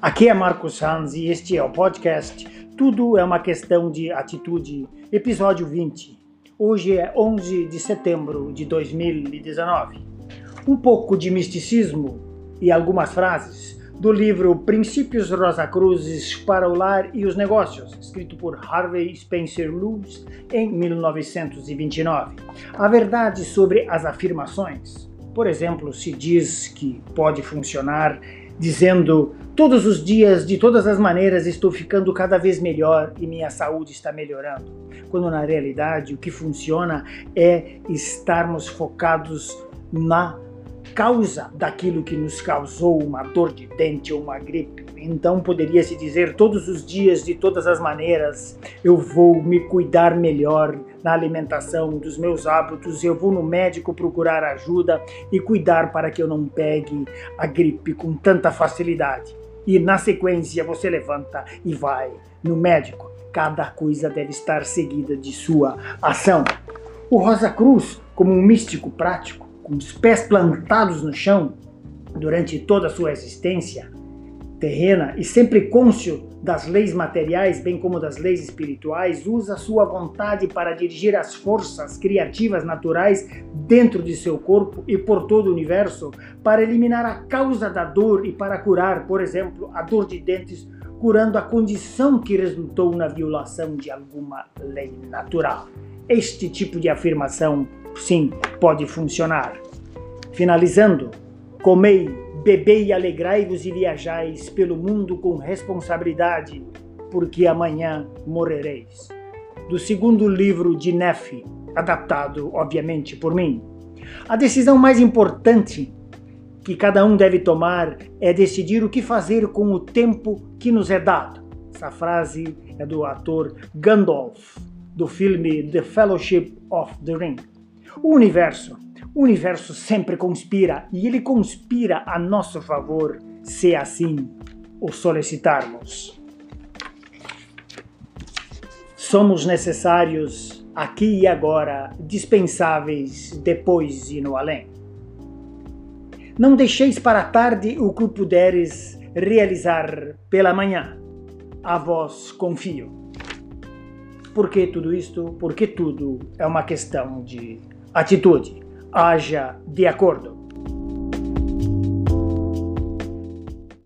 Aqui é Marcos Sanz e este é o podcast Tudo é uma questão de atitude, episódio 20. Hoje é 11 de setembro de 2019. Um pouco de misticismo e algumas frases do livro Princípios Rosacruzes para o Lar e os Negócios, escrito por Harvey Spencer Lewis em 1929. A verdade sobre as afirmações. Por exemplo, se diz que pode funcionar dizendo todos os dias, de todas as maneiras, estou ficando cada vez melhor e minha saúde está melhorando. Quando na realidade o que funciona é estarmos focados na causa daquilo que nos causou uma dor de dente ou uma gripe. Então poderia se dizer todos os dias, de todas as maneiras, eu vou me cuidar melhor na alimentação dos meus hábitos, eu vou no médico procurar ajuda e cuidar para que eu não pegue a gripe com tanta facilidade. E na sequência você levanta e vai no médico. Cada coisa deve estar seguida de sua ação. O Rosa Cruz, como um místico prático, com os pés plantados no chão durante toda a sua existência terrena e sempre cônscio das leis materiais, bem como das leis espirituais, usa sua vontade para dirigir as forças criativas naturais dentro de seu corpo e por todo o universo para eliminar a causa da dor e para curar, por exemplo, a dor de dentes, curando a condição que resultou na violação de alguma lei natural. Este tipo de afirmação sim, pode funcionar. Finalizando, comei, bebei alegrai-vos e viajais pelo mundo com responsabilidade, porque amanhã morrereis. Do segundo livro de Nefe, adaptado, obviamente, por mim. A decisão mais importante que cada um deve tomar é decidir o que fazer com o tempo que nos é dado. Essa frase é do ator Gandalf, do filme The Fellowship of the Ring. O universo, o universo sempre conspira e ele conspira a nosso favor, se assim o solicitarmos. Somos necessários aqui e agora, dispensáveis depois e no além. Não deixeis para tarde o que puderes realizar pela manhã. A vós confio. Por que tudo isto? Porque tudo é uma questão de atitude. Haja de acordo.